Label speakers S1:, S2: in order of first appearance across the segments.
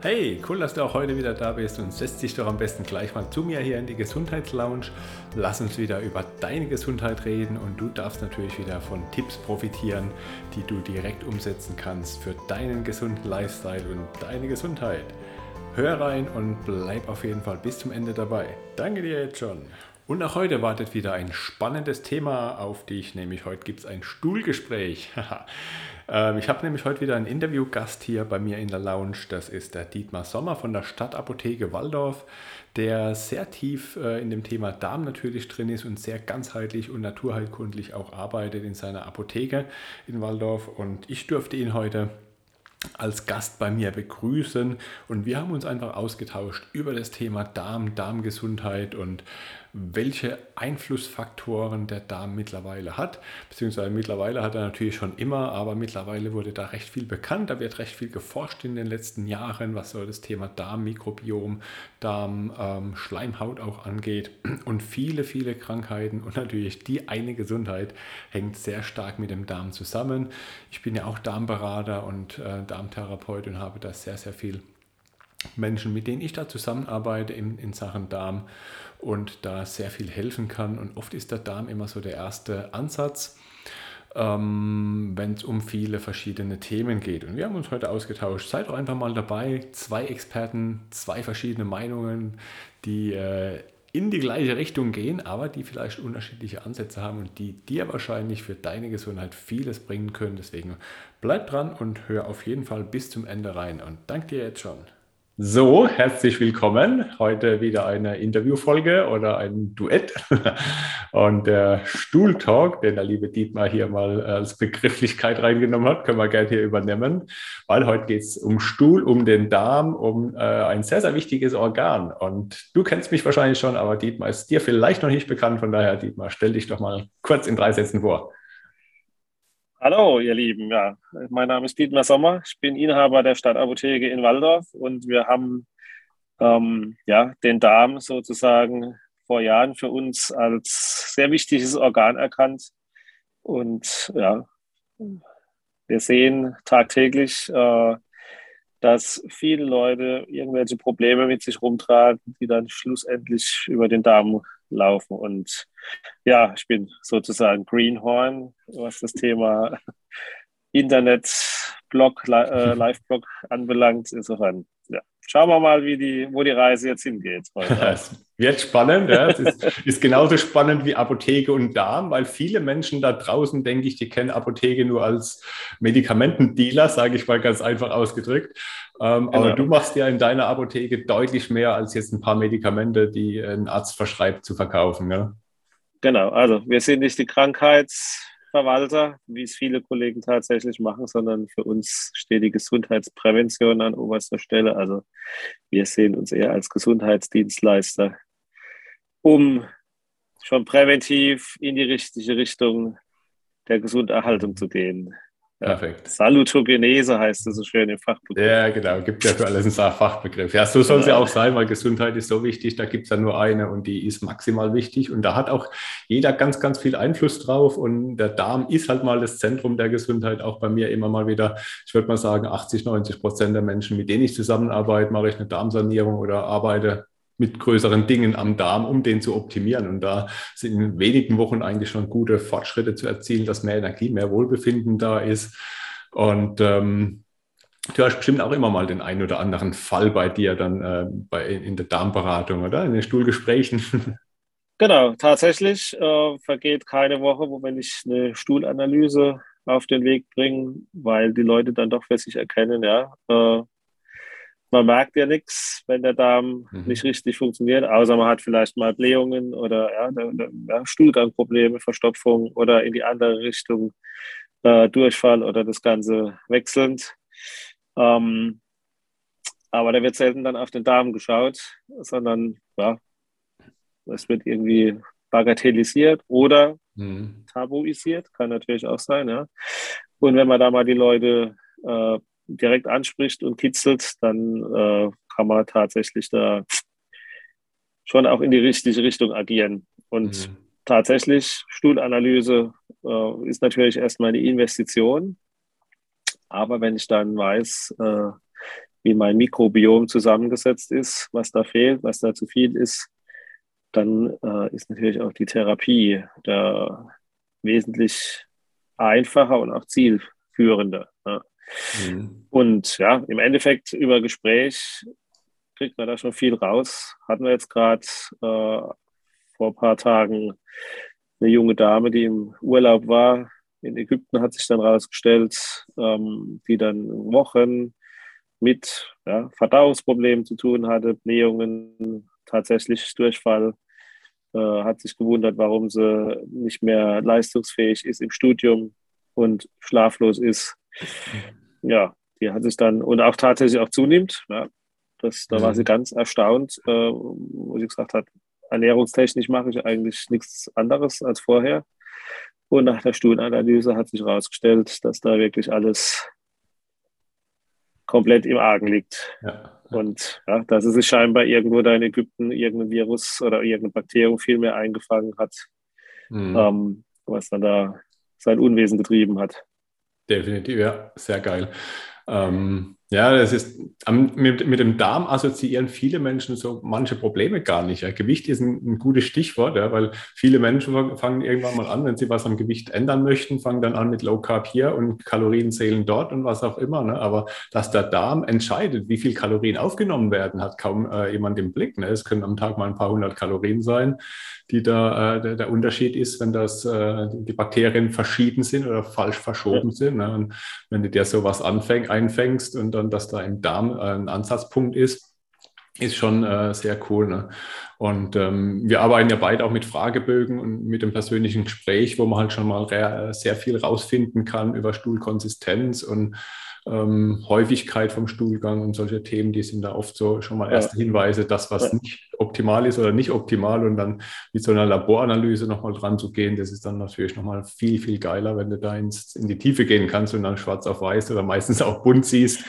S1: Hey, cool, dass du auch heute wieder da bist und setz dich doch am besten gleich mal zu mir hier in die Gesundheitslounge. Lass uns wieder über deine Gesundheit reden und du darfst natürlich wieder von Tipps profitieren, die du direkt umsetzen kannst für deinen gesunden Lifestyle und deine Gesundheit. Hör rein und bleib auf jeden Fall bis zum Ende dabei. Danke dir jetzt schon. Und auch heute wartet wieder ein spannendes Thema auf dich, nämlich heute gibt es ein Stuhlgespräch. Ähm, ich habe nämlich heute wieder einen Interviewgast hier bei mir in der Lounge. Das ist der Dietmar Sommer von der Stadtapotheke Waldorf, der sehr tief äh, in dem Thema Darm natürlich drin ist und sehr ganzheitlich und naturheilkundlich auch arbeitet in seiner Apotheke in Waldorf. Und ich durfte ihn heute als Gast bei mir begrüßen und wir haben uns einfach ausgetauscht über das Thema Darm, Darmgesundheit und welche Einflussfaktoren der Darm mittlerweile hat. Beziehungsweise mittlerweile hat er natürlich schon immer, aber mittlerweile wurde da recht viel bekannt. Da wird recht viel geforscht in den letzten Jahren, was so das Thema Darmmikrobiom, Darmschleimhaut ähm, auch angeht. Und viele, viele Krankheiten und natürlich die eine Gesundheit hängt sehr stark mit dem Darm zusammen. Ich bin ja auch Darmberater und äh, Darmtherapeut und habe da sehr, sehr viel Menschen, mit denen ich da zusammenarbeite in, in Sachen Darm und da sehr viel helfen kann. Und oft ist der Darm immer so der erste Ansatz, ähm, wenn es um viele verschiedene Themen geht. Und wir haben uns heute ausgetauscht. Seid doch einfach mal dabei. Zwei Experten, zwei verschiedene Meinungen, die äh, in die gleiche Richtung gehen, aber die vielleicht unterschiedliche Ansätze haben und die dir wahrscheinlich für deine Gesundheit vieles bringen können. Deswegen bleib dran und hör auf jeden Fall bis zum Ende rein. Und danke dir jetzt schon. So, herzlich willkommen. Heute wieder eine Interviewfolge oder ein Duett. Und der Stuhltalk, den der liebe Dietmar hier mal als Begrifflichkeit reingenommen hat, können wir gerne hier übernehmen, weil heute geht es um Stuhl, um den Darm, um äh, ein sehr, sehr wichtiges Organ. Und du kennst mich wahrscheinlich schon, aber Dietmar ist dir vielleicht noch nicht bekannt. Von daher, Dietmar, stell dich doch mal kurz in drei Sätzen vor.
S2: Hallo, ihr Lieben. Ja, mein Name ist Dietmar Sommer. Ich bin Inhaber der Stadtapotheke in Waldorf und wir haben ähm, ja, den Darm sozusagen vor Jahren für uns als sehr wichtiges Organ erkannt. Und ja, wir sehen tagtäglich, äh, dass viele Leute irgendwelche Probleme mit sich rumtragen, die dann schlussendlich über den Darm laufen. Und ja, ich bin sozusagen Greenhorn, was das Thema Internet-Blog, äh, Live-Blog anbelangt. Insofern, ja. Schauen wir mal, wie die, wo die Reise jetzt hingeht.
S1: Wird spannend. Ja. Es ist, ist, genauso spannend wie Apotheke und Darm, weil viele Menschen da draußen, denke ich, die kennen Apotheke nur als Medikamentendealer, sage ich mal ganz einfach ausgedrückt. Ähm, genau. Aber du machst ja in deiner Apotheke deutlich mehr als jetzt ein paar Medikamente, die ein Arzt verschreibt, zu verkaufen. Ne?
S2: Genau, also wir sind nicht die Krankheitsverwalter, wie es viele Kollegen tatsächlich machen, sondern für uns steht die Gesundheitsprävention an oberster Stelle. Also wir sehen uns eher als Gesundheitsdienstleister, um schon präventiv in die richtige Richtung der Gesunderhaltung zu gehen. Perfekt. Salutogenese heißt es so schön im Fachbegriff.
S1: Ja, genau. Gibt ja für alles einen Fachbegriff. Ja, so soll es ja auch sein, weil Gesundheit ist so wichtig. Da gibt es ja nur eine und die ist maximal wichtig. Und da hat auch jeder ganz, ganz viel Einfluss drauf. Und der Darm ist halt mal das Zentrum der Gesundheit. Auch bei mir immer mal wieder, ich würde mal sagen, 80, 90 Prozent der Menschen, mit denen ich zusammenarbeite, mache ich eine Darmsanierung oder arbeite mit größeren Dingen am Darm, um den zu optimieren. Und da sind in wenigen Wochen eigentlich schon gute Fortschritte zu erzielen, dass mehr Energie, mehr Wohlbefinden da ist. Und ähm, du hast bestimmt auch immer mal den einen oder anderen Fall bei dir dann äh, bei, in der Darmberatung oder in den Stuhlgesprächen.
S2: Genau, tatsächlich äh, vergeht keine Woche, wo wenn ich eine Stuhlanalyse auf den Weg bringe, weil die Leute dann doch für sich erkennen, ja, äh, man merkt ja nichts, wenn der Darm mhm. nicht richtig funktioniert, außer man hat vielleicht mal Blähungen oder ja, ja, Stuhlgangprobleme, Verstopfung oder in die andere Richtung äh, Durchfall oder das Ganze wechselnd. Ähm, aber da wird selten dann auf den Darm geschaut, sondern ja, es wird irgendwie bagatellisiert oder mhm. tabuisiert, kann natürlich auch sein. Ja. Und wenn man da mal die Leute äh, direkt anspricht und kitzelt, dann äh, kann man tatsächlich da schon auch in die richtige Richtung agieren. Und mhm. tatsächlich, Stuhlanalyse äh, ist natürlich erstmal eine Investition. Aber wenn ich dann weiß, äh, wie mein Mikrobiom zusammengesetzt ist, was da fehlt, was da zu viel ist, dann äh, ist natürlich auch die Therapie da wesentlich einfacher und auch zielführender. Ja. Mhm. Und ja, im Endeffekt über Gespräch kriegt man da schon viel raus. Hatten wir jetzt gerade äh, vor ein paar Tagen eine junge Dame, die im Urlaub war. In Ägypten hat sich dann herausgestellt, ähm, die dann Wochen mit ja, Verdauungsproblemen zu tun hatte, Blähungen, tatsächlich Durchfall, äh, hat sich gewundert, warum sie nicht mehr leistungsfähig ist im Studium und schlaflos ist. Ja, die hat sich dann und auch tatsächlich auch zunimmt. Ja, das, da war sie mhm. ganz erstaunt, äh, wo sie gesagt hat, ernährungstechnisch mache ich eigentlich nichts anderes als vorher. Und nach der Studienanalyse hat sich herausgestellt, dass da wirklich alles komplett im Argen liegt. Ja. Und ja, dass es sich scheinbar irgendwo da in Ägypten irgendein Virus oder irgendein Bakterium viel mehr eingefangen hat, mhm. ähm, was dann da sein Unwesen getrieben hat.
S1: Definitiv, ja, sehr geil. Ähm, ja, das ist mit, mit, dem Darm assoziieren viele Menschen so manche Probleme gar nicht. Ja. Gewicht ist ein, ein gutes Stichwort, ja, weil viele Menschen fangen irgendwann mal an, wenn sie was am Gewicht ändern möchten, fangen dann an mit Low Carb hier und Kalorien zählen dort und was auch immer. Ne. Aber dass der Darm entscheidet, wie viel Kalorien aufgenommen werden, hat kaum äh, jemand im Blick. Ne. Es können am Tag mal ein paar hundert Kalorien sein, die da äh, der, der, Unterschied ist, wenn das äh, die Bakterien verschieden sind oder falsch verschoben ja. sind. Ne. Und wenn du dir sowas anfäng, einfängst und dann, dass da im Darm äh, ein Ansatzpunkt ist, ist schon äh, sehr cool. Ne? Und ähm, wir arbeiten ja beide auch mit Fragebögen und mit dem persönlichen Gespräch, wo man halt schon mal sehr viel rausfinden kann über Stuhlkonsistenz und ähm, Häufigkeit vom Stuhlgang und solche Themen, die sind da oft so schon mal erste Hinweise, dass was nicht optimal ist oder nicht optimal und dann mit so einer Laboranalyse nochmal dran zu gehen, das ist dann natürlich nochmal viel, viel geiler, wenn du da ins, in die Tiefe gehen kannst und dann schwarz auf weiß oder meistens auch bunt siehst,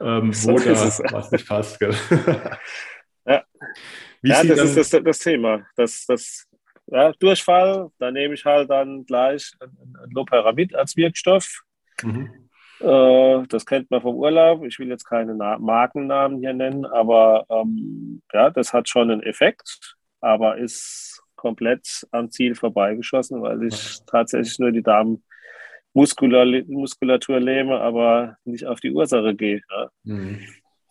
S1: ähm, wo da was nicht passt. Gell?
S2: Ja, ja das ist das, das Thema. Das, das, ja, Durchfall, da nehme ich halt dann gleich ein, ein Loperamid als Wirkstoff. Mhm. Äh, das kennt man vom Urlaub. Ich will jetzt keine Na Markennamen hier nennen, aber ähm, ja, das hat schon einen Effekt, aber ist komplett am Ziel vorbeigeschossen, weil ich tatsächlich nur die Darmmuskulatur lähme, aber nicht auf die Ursache gehe. Ja. Mhm.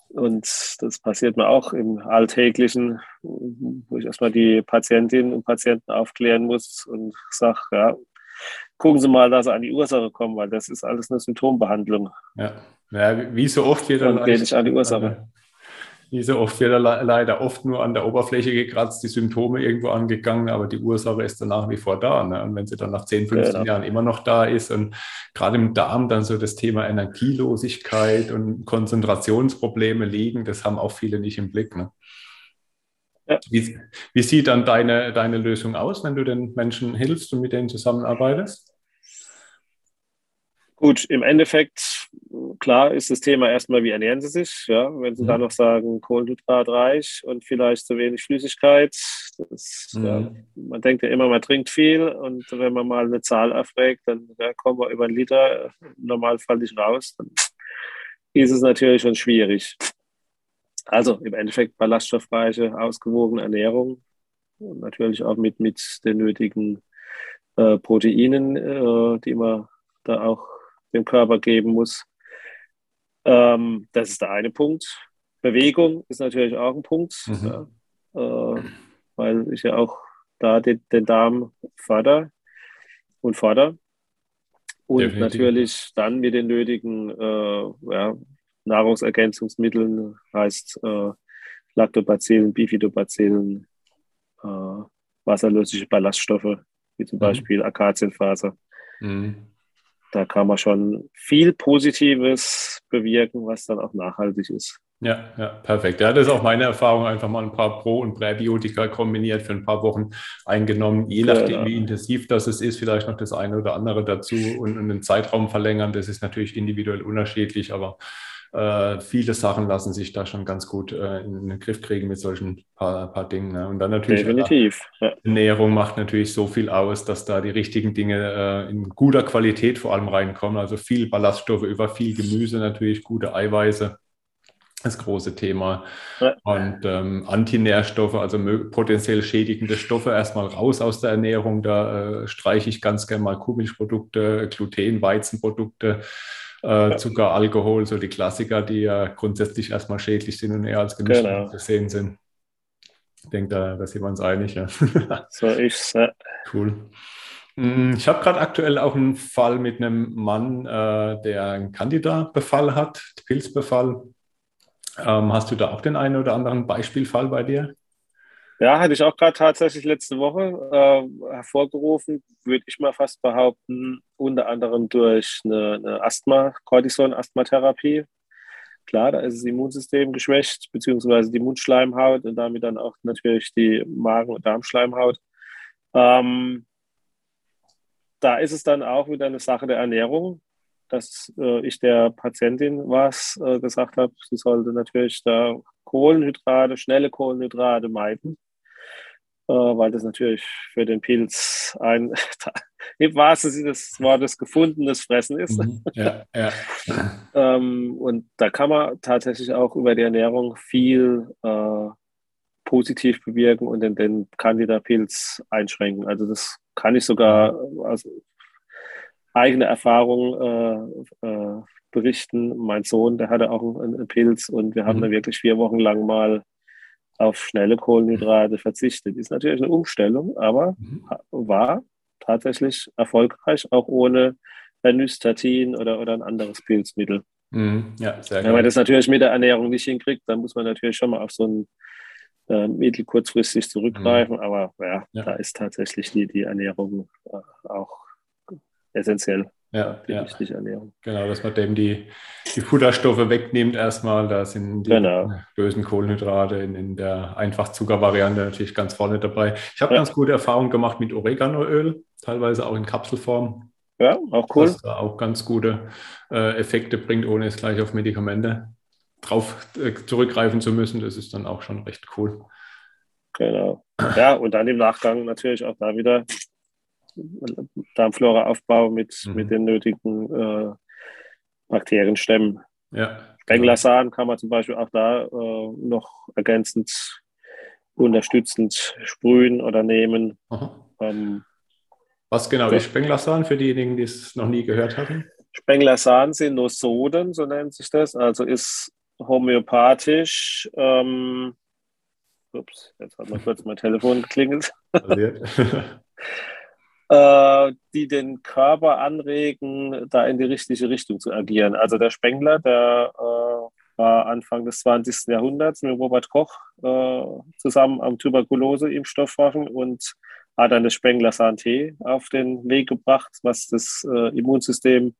S2: Und das passiert mir auch im Alltäglichen, wo ich erstmal die Patientinnen und Patienten aufklären muss und sage, ja, gucken Sie mal, dass Sie an die Ursache kommen, weil das ist alles eine Symptombehandlung.
S1: Ja, ja wie so oft wird
S2: dann geht nicht an die Ursache.
S1: Wie so oft wird er leider oft nur an der Oberfläche gekratzt, die Symptome irgendwo angegangen, aber die Ursache ist dann nach wie vor da. Ne? Und wenn sie dann nach 10, 15 genau. Jahren immer noch da ist und gerade im Darm dann so das Thema Energielosigkeit und Konzentrationsprobleme liegen, das haben auch viele nicht im Blick. Ne? Ja. Wie, wie, sieht dann deine, deine Lösung aus, wenn du den Menschen hilfst und mit denen zusammenarbeitest?
S2: Gut, im Endeffekt, klar ist das Thema erstmal, wie ernähren sie sich? Ja? Wenn sie mhm. dann noch sagen, kohlenhydratreich und vielleicht zu wenig Flüssigkeit. Das, mhm. ja, man denkt ja immer, man trinkt viel und wenn man mal eine Zahl erfragt, dann ja, kommen wir über einen Liter Normalfall nicht raus. Dann ist es natürlich schon schwierig. Also im Endeffekt ballaststoffreiche, ausgewogene Ernährung und natürlich auch mit, mit den nötigen äh, Proteinen, äh, die man da auch dem Körper geben muss. Ähm, das ist der eine Punkt. Bewegung ist natürlich auch ein Punkt, mhm. ja, äh, weil ich ja auch da den, den Darm förder und fordere. Und Definitiv. natürlich dann mit den nötigen äh, ja, Nahrungsergänzungsmitteln, heißt äh, Lactobacillen, Bifidobacillen, äh, wasserlösliche Ballaststoffe, wie zum mhm. Beispiel Akazienfaser. Mhm. Da kann man schon viel Positives bewirken, was dann auch nachhaltig ist.
S1: Ja, ja, perfekt. Ja, das ist auch meine Erfahrung. Einfach mal ein paar Pro- und Präbiotika kombiniert für ein paar Wochen eingenommen. Je nachdem, genau. wie intensiv das ist, vielleicht noch das eine oder andere dazu und, und den Zeitraum verlängern. Das ist natürlich individuell unterschiedlich, aber äh, viele Sachen lassen sich da schon ganz gut äh, in den Griff kriegen mit solchen paar, paar Dingen. Ne? Und dann natürlich
S2: Definitiv. Ja.
S1: Ernährung macht natürlich so viel aus, dass da die richtigen Dinge äh, in guter Qualität vor allem reinkommen. Also viel Ballaststoffe über viel Gemüse, natürlich gute Eiweiße. das große Thema. Ja. Und ähm, Antinährstoffe, also potenziell schädigende Stoffe, erstmal raus aus der Ernährung. Da äh, streiche ich ganz gerne mal Kuhmilchprodukte, Gluten, Weizenprodukte, äh, Zucker, Alkohol, so die Klassiker, die ja grundsätzlich erstmal schädlich sind und eher als Genuss genau. gesehen sind. Ich denke, da, da sind wir uns einig. Ja.
S2: so ist es.
S1: Cool. Mm, ich habe gerade aktuell auch einen Fall mit einem Mann, äh, der einen Candida-Befall hat, Pilzbefall. Ähm, hast du da auch den einen oder anderen Beispielfall bei dir?
S2: Ja, hatte ich auch gerade tatsächlich letzte Woche äh, hervorgerufen, würde ich mal fast behaupten, unter anderem durch eine, eine Asthma, Cortison-Asthmatherapie. Klar, da ist das Immunsystem geschwächt, beziehungsweise die Mundschleimhaut und damit dann auch natürlich die Magen- und Darmschleimhaut. Ähm, da ist es dann auch wieder eine Sache der Ernährung dass äh, ich der Patientin was äh, gesagt habe, sie sollte natürlich da Kohlenhydrate, schnelle Kohlenhydrate meiden, weil das natürlich für den Pilz ein, im wahrsten Sinne des Wortes, gefundenes Fressen ist. Mhm. Ja, ja. ähm, und da kann man tatsächlich auch über die Ernährung viel äh, positiv bewirken und den, den Candida-Pilz einschränken. Also das kann ich sogar, also eigene Erfahrung äh, äh, berichten. Mein Sohn, der hatte auch einen, einen Pilz und wir haben mhm. da wirklich vier Wochen lang mal auf schnelle Kohlenhydrate verzichtet. Ist natürlich eine Umstellung, aber mhm. war tatsächlich erfolgreich, auch ohne Nystatin oder, oder ein anderes Pilzmittel. Mhm. Ja, sehr Wenn man das natürlich mit der Ernährung nicht hinkriegt, dann muss man natürlich schon mal auf so ein äh, Mittel kurzfristig zurückgreifen. Mhm. Aber ja, ja, da ist tatsächlich die, die Ernährung äh, auch essentiell.
S1: Ja, ja. Die Ernährung. Genau, dass man dem die, die Futterstoffe wegnimmt erstmal. Da sind die genau. bösen Kohlenhydrate in, in der Einfachzuckervariante natürlich ganz vorne dabei. Ich habe ja. ganz gute Erfahrungen gemacht mit Oreganoöl, teilweise auch in Kapselform.
S2: Ja, auch cool.
S1: Was auch ganz gute äh, Effekte bringt, ohne es gleich auf Medikamente drauf äh, zurückgreifen zu müssen. Das ist dann auch schon recht cool.
S2: Genau. Ja, und dann im Nachgang natürlich auch da wieder Darmflora-Aufbau mit, mhm. mit den nötigen äh, Bakterienstämmen. Ja. Spenglersamen kann man zum Beispiel auch da äh, noch ergänzend unterstützend sprühen oder nehmen. Ähm,
S1: Was genau ist Spenglersan für diejenigen, die es noch nie gehört hatten?
S2: Spenglersan sind Nosoden, so nennt sich das. Also ist homöopathisch. Ähm, ups, jetzt hat mal kurz mein Telefon geklingelt. Äh, die den Körper anregen, da in die richtige Richtung zu agieren. Also der Spengler, der äh, war Anfang des 20. Jahrhunderts mit Robert Koch äh, zusammen am Tuberkulose-Impfstoff forschen und hat dann das Spengler Santé auf den Weg gebracht, was das äh, Immunsystem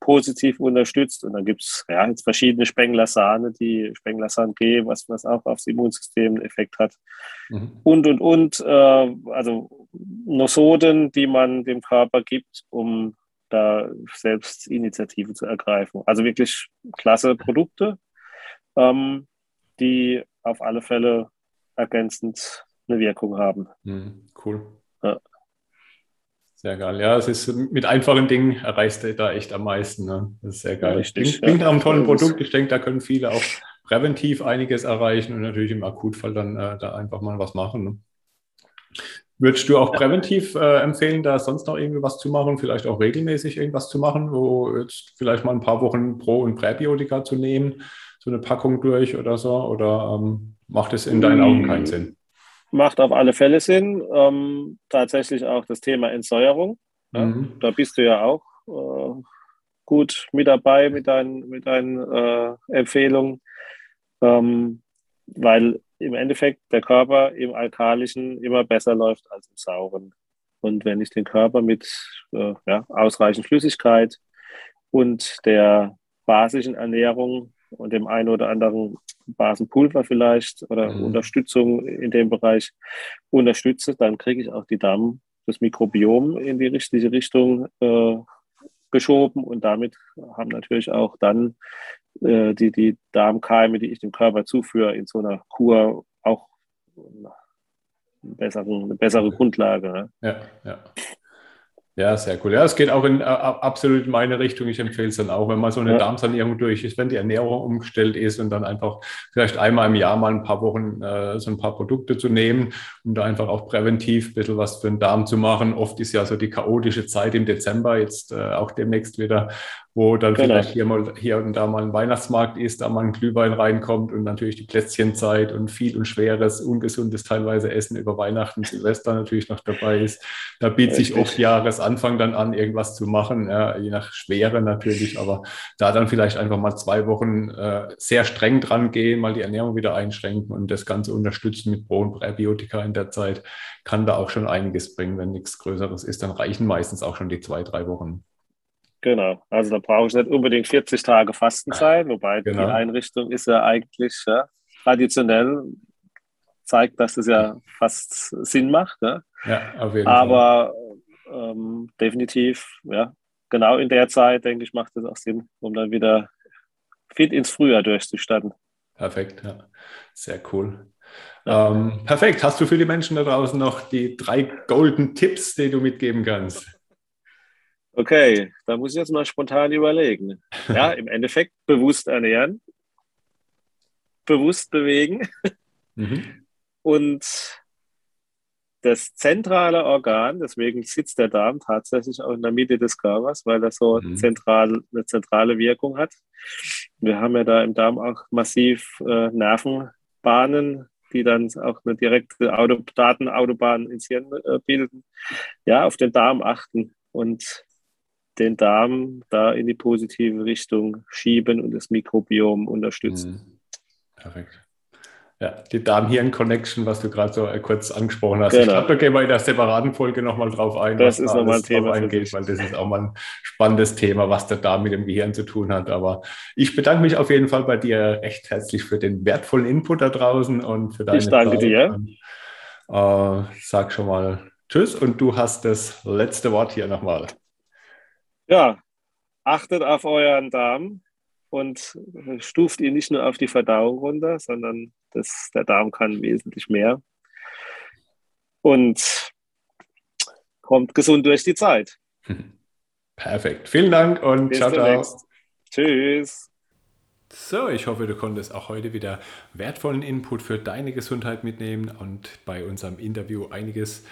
S2: positiv unterstützt. Und dann gibt es ja, jetzt verschiedene Spengler Sahne, die Spengler G, was, was auch aufs Immunsystem einen Effekt hat. Mhm. Und, und, und, äh, also Nosoden, die man dem Körper gibt, um da selbst Initiative zu ergreifen. Also wirklich klasse Produkte, ähm, die auf alle Fälle ergänzend eine Wirkung haben.
S1: Mhm, cool. Ja. Sehr geil. Ja, es ist mit einfachen Dingen erreichst du da echt am meisten. Ne? Das ist sehr geil. Ja, richtig, klingt, nach einem tollen Produkt. Ich denke, da können viele auch präventiv einiges erreichen und natürlich im Akutfall dann äh, da einfach mal was machen. Ne? Würdest du auch präventiv äh, empfehlen, da sonst noch irgendwie was zu machen, vielleicht auch regelmäßig irgendwas zu machen, wo jetzt vielleicht mal ein paar Wochen Pro- und Präbiotika zu nehmen, so eine Packung durch oder so? Oder ähm, macht es in deinen Augen keinen Sinn?
S2: Macht auf alle Fälle Sinn. Ähm, tatsächlich auch das Thema Entsäuerung. Mhm. Da bist du ja auch äh, gut mit dabei mit deinen, mit deinen äh, Empfehlungen, ähm, weil im Endeffekt der Körper im Alkalischen immer besser läuft als im Sauren. Und wenn ich den Körper mit äh, ja, ausreichend Flüssigkeit und der basischen Ernährung und dem einen oder anderen Basenpulver vielleicht oder mhm. Unterstützung in dem Bereich unterstütze, dann kriege ich auch die Darm, das Mikrobiom in die richtige Richtung äh, geschoben und damit haben natürlich auch dann äh, die, die Darmkeime, die ich dem Körper zuführe, in so einer Kur auch eine bessere, eine bessere Grundlage.
S1: Ne? Ja, ja. Ja, sehr cool. Ja, es geht auch in äh, absolut in meine Richtung. Ich empfehle es dann auch, wenn mal so eine ja. Darmsanierung durch ist, wenn die Ernährung umgestellt ist und dann einfach vielleicht einmal im Jahr mal ein paar Wochen äh, so ein paar Produkte zu nehmen, um da einfach auch präventiv ein bisschen was für den Darm zu machen. Oft ist ja so die chaotische Zeit im Dezember, jetzt äh, auch demnächst wieder, wo dann genau. vielleicht hier, mal, hier und da mal ein Weihnachtsmarkt ist, da mal ein Glühwein reinkommt und natürlich die Plätzchenzeit und viel und schweres, ungesundes teilweise Essen über Weihnachten, Silvester natürlich noch dabei ist. Da bietet sich oft Jahresanfang dann an, irgendwas zu machen, ja, je nach Schwere natürlich, aber da dann vielleicht einfach mal zwei Wochen äh, sehr streng dran gehen, mal die Ernährung wieder einschränken und das Ganze unterstützen mit Pro- und Präbiotika in der Zeit, kann da auch schon einiges bringen. Wenn nichts Größeres ist, dann reichen meistens auch schon die zwei, drei Wochen.
S2: Genau, also da brauche ich nicht unbedingt 40 Tage Fastenzeit, wobei genau. die Einrichtung ist ja eigentlich ja, traditionell, zeigt, dass es ja fast Sinn macht. Ne? Ja, auf jeden Aber Fall. Ähm, definitiv, ja, genau in der Zeit, denke ich, macht es auch Sinn, um dann wieder fit ins Frühjahr durchzustatten.
S1: Perfekt, ja. Sehr cool. Ja. Ähm, perfekt. Hast du für die Menschen da draußen noch die drei Golden Tipps, die du mitgeben kannst?
S2: Okay, da muss ich jetzt mal spontan überlegen. Ja, im Endeffekt bewusst ernähren, bewusst bewegen mhm. und das zentrale Organ, deswegen sitzt der Darm tatsächlich auch in der Mitte des Körpers, weil er so mhm. zentral, eine zentrale Wirkung hat. Wir haben ja da im Darm auch massiv äh, Nervenbahnen, die dann auch eine direkte Auto Datenautobahn ins Hirn äh, bilden. Ja, auf den Darm achten und den Darm da in die positive Richtung schieben und das Mikrobiom unterstützen. Mhm.
S1: Perfekt. Ja, die Darm-Hirn-Connection, was du gerade so äh, kurz angesprochen hast. Genau. Ich glaube, da gehen wir in der separaten Folge nochmal drauf ein,
S2: das was ist da nochmal ein Thema
S1: eingeht, weil das ist auch mal ein spannendes Thema, was der Darm mit dem Gehirn zu tun hat. Aber ich bedanke mich auf jeden Fall bei dir recht herzlich für den wertvollen Input da draußen und für deine
S2: Ich danke Zeit. dir.
S1: äh, sag schon mal Tschüss und du hast das letzte Wort hier nochmal.
S2: Ja, achtet auf euren Darm und stuft ihn nicht nur auf die Verdauung runter, sondern das, der Darm kann wesentlich mehr. Und kommt gesund durch die Zeit.
S1: Perfekt. Vielen Dank und Bis ciao, ciao.
S2: Tschüss.
S1: So, ich hoffe, du konntest auch heute wieder wertvollen Input für deine Gesundheit mitnehmen und bei unserem Interview einiges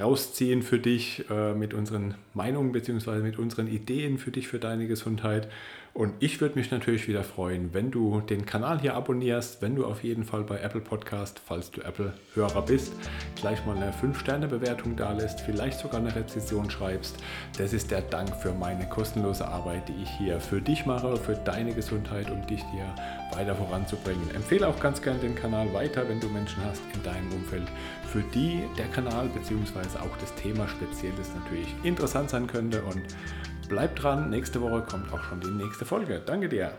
S1: rausziehen für dich äh, mit unseren Meinungen bzw. mit unseren Ideen für dich, für deine Gesundheit. Und ich würde mich natürlich wieder freuen, wenn du den Kanal hier abonnierst, wenn du auf jeden Fall bei Apple Podcast, falls du Apple-Hörer bist, gleich mal eine 5-Sterne-Bewertung da lässt, vielleicht sogar eine Rezession schreibst. Das ist der Dank für meine kostenlose Arbeit, die ich hier für dich mache, für deine Gesundheit, um dich hier weiter voranzubringen. Empfehle auch ganz gerne den Kanal weiter, wenn du Menschen hast in deinem Umfeld, für die der Kanal bzw. auch das Thema speziell ist natürlich interessant sein könnte und Bleib dran, nächste Woche kommt auch schon die nächste Folge. Danke dir.